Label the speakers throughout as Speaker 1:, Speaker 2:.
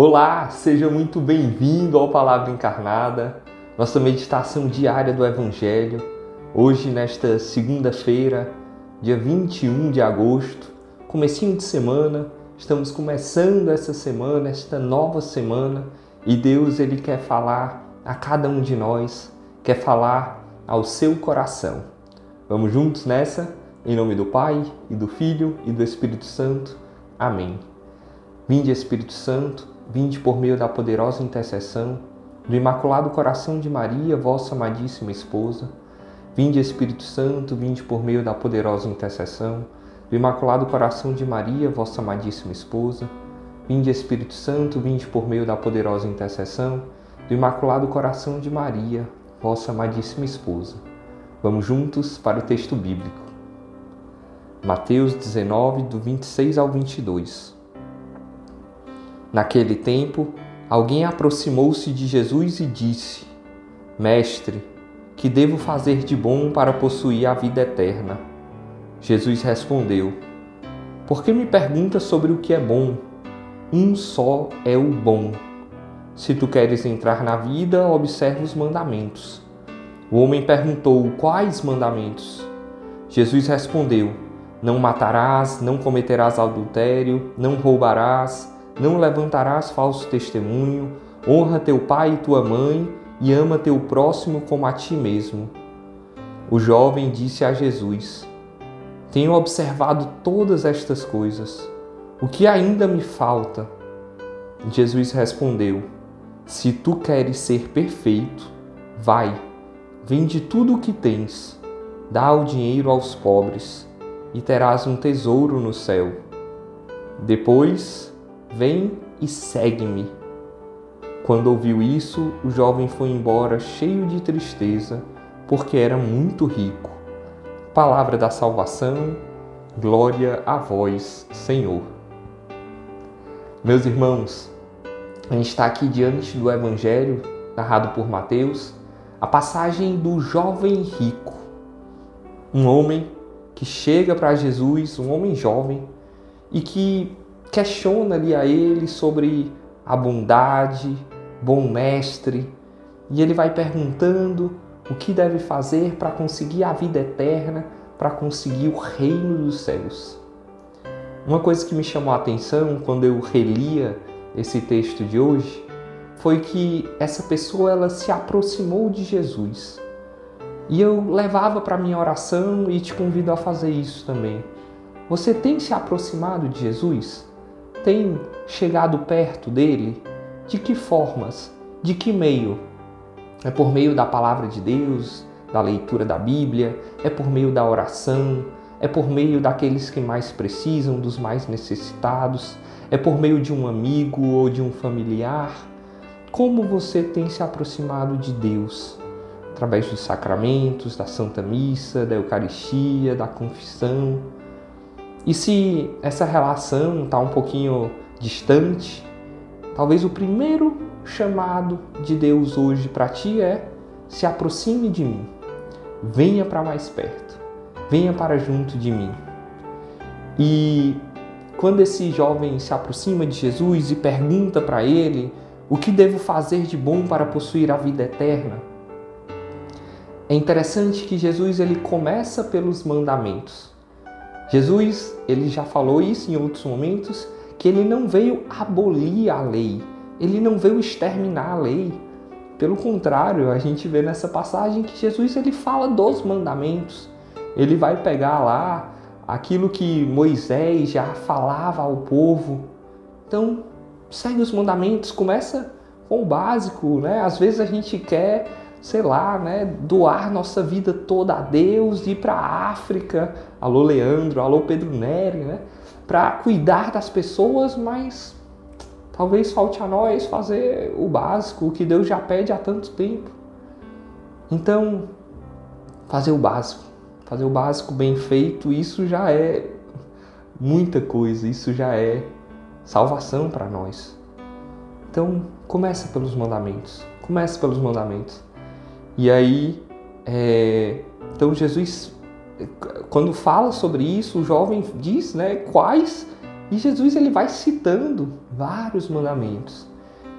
Speaker 1: Olá, seja muito bem-vindo ao Palavra Encarnada, nossa meditação diária do Evangelho. Hoje, nesta segunda-feira, dia 21 de agosto, comecinho de semana, estamos começando essa semana, esta nova semana, e Deus ele quer falar a cada um de nós, quer falar ao seu coração. Vamos juntos nessa? Em nome do Pai, e do Filho, e do Espírito Santo. Amém. Vinde, Espírito Santo, vinde por meio da poderosa intercessão do Imaculado Coração de Maria, vossa amadíssima esposa. Vinde, Espírito Santo, vinde por meio da poderosa intercessão do Imaculado Coração de Maria, vossa amadíssima esposa. Vinde, Espírito Santo, vinde por meio da poderosa intercessão do Imaculado Coração de Maria, vossa amadíssima esposa. Vamos juntos para o texto bíblico. Mateus 19, do 26 ao 22. Naquele tempo, alguém aproximou-se de Jesus e disse: Mestre, que devo fazer de bom para possuir a vida eterna? Jesus respondeu: Por que me perguntas sobre o que é bom? Um só é o bom. Se tu queres entrar na vida, observa os mandamentos. O homem perguntou: Quais mandamentos? Jesus respondeu: Não matarás, não cometerás adultério, não roubarás, não levantarás falso testemunho, honra teu pai e tua mãe e ama teu próximo como a ti mesmo. O jovem disse a Jesus: Tenho observado todas estas coisas. O que ainda me falta? Jesus respondeu: se tu queres ser perfeito, vai, vende tudo o que tens, dá o dinheiro aos pobres e terás um tesouro no céu. Depois, vem e segue-me. Quando ouviu isso, o jovem foi embora cheio de tristeza, porque era muito rico. Palavra da salvação, glória a vós, Senhor. Meus irmãos, a gente está aqui diante do Evangelho narrado por Mateus, a passagem do jovem rico, um homem que chega para Jesus, um homem jovem, e que questiona ali a ele sobre a bondade, bom mestre, e ele vai perguntando o que deve fazer para conseguir a vida eterna, para conseguir o reino dos céus. Uma coisa que me chamou a atenção quando eu relia esse texto de hoje foi que essa pessoa ela se aproximou de Jesus. E eu levava para minha oração e te convido a fazer isso também. Você tem se aproximado de Jesus? Tem chegado perto dele? De que formas? De que meio? É por meio da palavra de Deus, da leitura da Bíblia, é por meio da oração, é por meio daqueles que mais precisam, dos mais necessitados, é por meio de um amigo ou de um familiar? Como você tem se aproximado de Deus? Através dos sacramentos, da Santa Missa, da Eucaristia, da confissão. E se essa relação está um pouquinho distante, talvez o primeiro chamado de Deus hoje para ti é: se aproxime de mim, venha para mais perto, venha para junto de mim. E quando esse jovem se aproxima de Jesus e pergunta para ele o que devo fazer de bom para possuir a vida eterna, é interessante que Jesus ele começa pelos mandamentos. Jesus, ele já falou isso em outros momentos, que ele não veio abolir a lei, ele não veio exterminar a lei. Pelo contrário, a gente vê nessa passagem que Jesus ele fala dos mandamentos. Ele vai pegar lá aquilo que Moisés já falava ao povo. Então, segue os mandamentos, começa com o básico, né? Às vezes a gente quer, sei lá, né, doar nossa vida toda a Deus, ir para a África, alô Leandro, alô Pedro Neri, né? Para cuidar das pessoas, mas talvez falte a nós fazer o básico, o que Deus já pede há tanto tempo. Então, fazer o básico fazer o básico bem feito, isso já é muita coisa, isso já é salvação para nós. Então, começa pelos mandamentos, comece pelos mandamentos. E aí, é, então Jesus, quando fala sobre isso, o jovem diz, né, quais E Jesus ele vai citando vários mandamentos.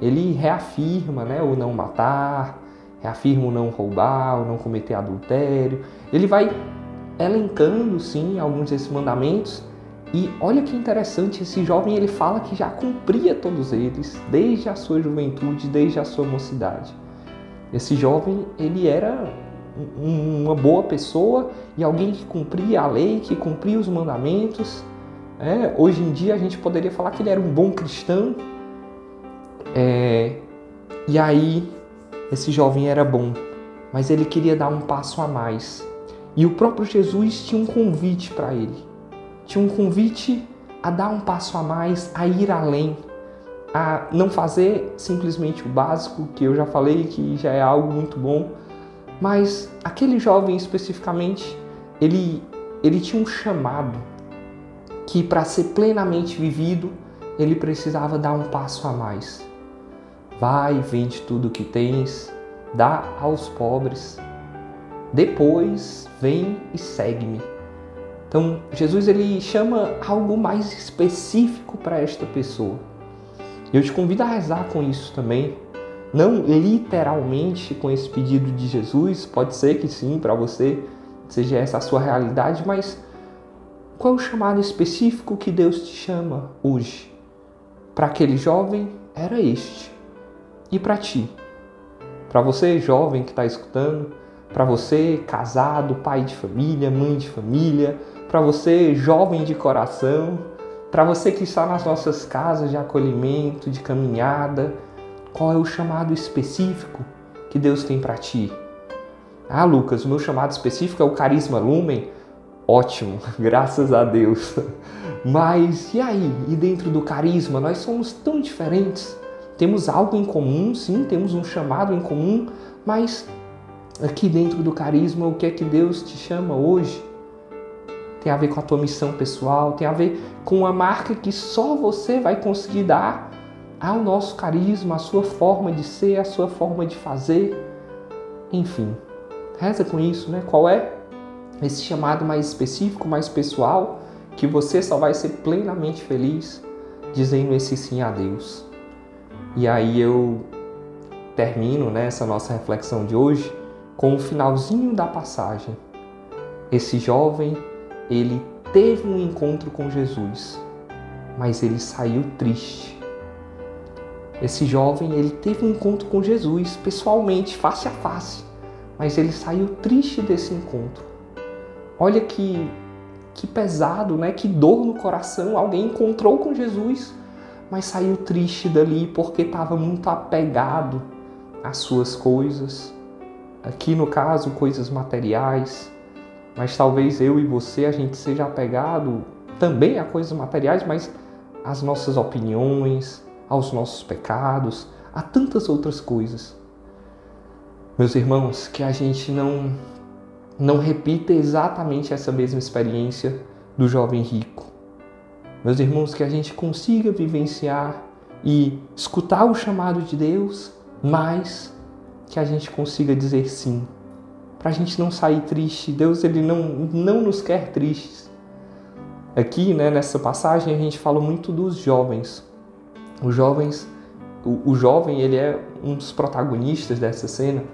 Speaker 1: Ele reafirma, né, o não matar, reafirma o não roubar, o não cometer adultério. Ele vai elencando sim alguns desses mandamentos e olha que interessante, esse jovem ele fala que já cumpria todos eles desde a sua juventude, desde a sua mocidade. Esse jovem ele era uma boa pessoa e alguém que cumpria a lei, que cumpria os mandamentos. É, hoje em dia a gente poderia falar que ele era um bom cristão. É, e aí esse jovem era bom, mas ele queria dar um passo a mais. E o próprio Jesus tinha um convite para ele tinha um convite a dar um passo a mais, a ir além, a não fazer simplesmente o básico, que eu já falei que já é algo muito bom, mas aquele jovem especificamente, ele, ele tinha um chamado que para ser plenamente vivido, ele precisava dar um passo a mais. Vai, vende tudo que tens, dá aos pobres. Depois vem e segue-me. Então, Jesus ele chama algo mais específico para esta pessoa. Eu te convido a rezar com isso também. Não literalmente com esse pedido de Jesus, pode ser que sim, para você seja essa a sua realidade, mas qual é o chamado específico que Deus te chama hoje? Para aquele jovem era este. E para ti? Para você, jovem que está escutando, para você, casado, pai de família, mãe de família, para você, jovem de coração, para você que está nas nossas casas de acolhimento, de caminhada, qual é o chamado específico que Deus tem para ti? Ah, Lucas, o meu chamado específico é o carisma lumen. Ótimo, graças a Deus. Mas e aí? E dentro do carisma, nós somos tão diferentes. Temos algo em comum, sim, temos um chamado em comum, mas aqui dentro do carisma, o que é que Deus te chama hoje? Tem a ver com a tua missão pessoal, tem a ver com a marca que só você vai conseguir dar ao nosso carisma, a sua forma de ser, a sua forma de fazer. Enfim, reza com isso, né? Qual é esse chamado mais específico, mais pessoal, que você só vai ser plenamente feliz dizendo esse sim a Deus. E aí eu termino né, essa nossa reflexão de hoje com o finalzinho da passagem. Esse jovem ele teve um encontro com Jesus, mas ele saiu triste. Esse jovem, ele teve um encontro com Jesus pessoalmente, face a face, mas ele saiu triste desse encontro. Olha que que pesado, né? Que dor no coração. Alguém encontrou com Jesus, mas saiu triste dali porque estava muito apegado às suas coisas. Aqui no caso, coisas materiais, mas talvez eu e você a gente seja apegado também a coisas materiais, mas às nossas opiniões, aos nossos pecados, a tantas outras coisas. Meus irmãos, que a gente não não repita exatamente essa mesma experiência do jovem rico. Meus irmãos, que a gente consiga vivenciar e escutar o chamado de Deus, mas que a gente consiga dizer sim para a gente não sair triste. Deus ele não, não nos quer tristes. Aqui, né, nessa passagem, a gente fala muito dos jovens. Os jovens, o, o jovem ele é um dos protagonistas dessa cena.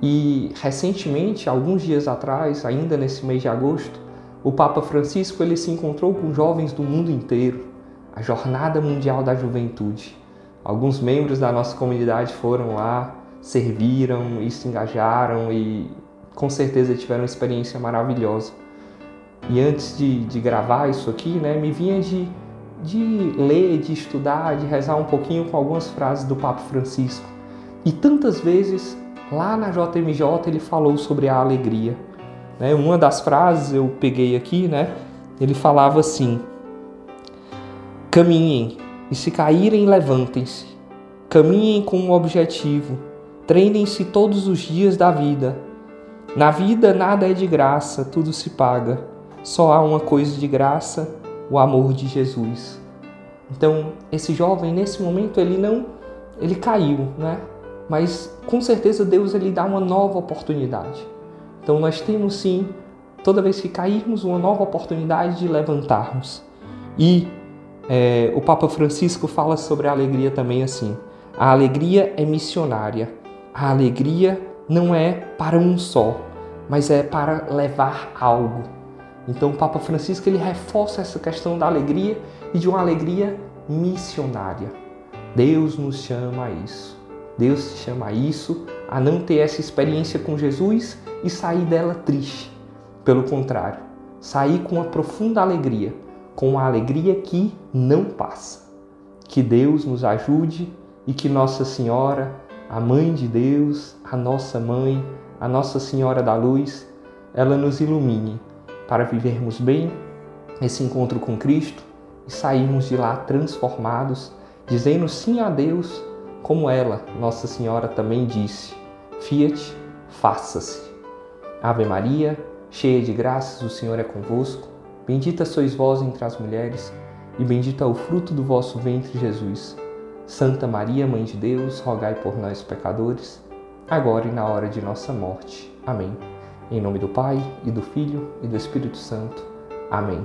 Speaker 1: E recentemente, alguns dias atrás, ainda nesse mês de agosto, o Papa Francisco ele se encontrou com jovens do mundo inteiro, a Jornada Mundial da Juventude. Alguns membros da nossa comunidade foram lá, serviram e se engajaram e com certeza tiveram uma experiência maravilhosa. E antes de, de gravar isso aqui, né, me vinha de, de ler, de estudar, de rezar um pouquinho com algumas frases do Papa Francisco. E tantas vezes lá na JMJ ele falou sobre a alegria. Né? Uma das frases eu peguei aqui, né? Ele falava assim: Caminhem, e se caírem, levantem-se. Caminhem com um objetivo. Treinem-se todos os dias da vida na vida nada é de graça, tudo se paga. Só há uma coisa de graça, o amor de Jesus. Então, esse jovem nesse momento ele não ele caiu, né? Mas com certeza Deus ele dá uma nova oportunidade. Então nós temos sim, toda vez que cairmos, uma nova oportunidade de levantarmos. E é, o Papa Francisco fala sobre a alegria também assim: a alegria é missionária. A alegria não é para um só, mas é para levar algo. Então o Papa Francisco ele reforça essa questão da alegria e de uma alegria missionária. Deus nos chama a isso. Deus te chama a isso, a não ter essa experiência com Jesus e sair dela triste. Pelo contrário, sair com uma profunda alegria, com uma alegria que não passa. Que Deus nos ajude e que Nossa Senhora, a Mãe de Deus, a nossa Mãe, a Nossa Senhora da Luz, ela nos ilumine para vivermos bem esse encontro com Cristo e sairmos de lá transformados, dizendo sim a Deus, como ela, Nossa Senhora, também disse: Fiat, faça-se. Ave Maria, cheia de graças, o Senhor é convosco. Bendita sois vós entre as mulheres, e bendito é o fruto do vosso ventre, Jesus. Santa Maria, Mãe de Deus, rogai por nós, pecadores, agora e na hora de nossa morte. Amém. Em nome do Pai, e do Filho, e do Espírito Santo. Amém.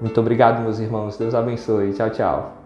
Speaker 1: Muito obrigado, meus irmãos. Deus abençoe. Tchau, tchau.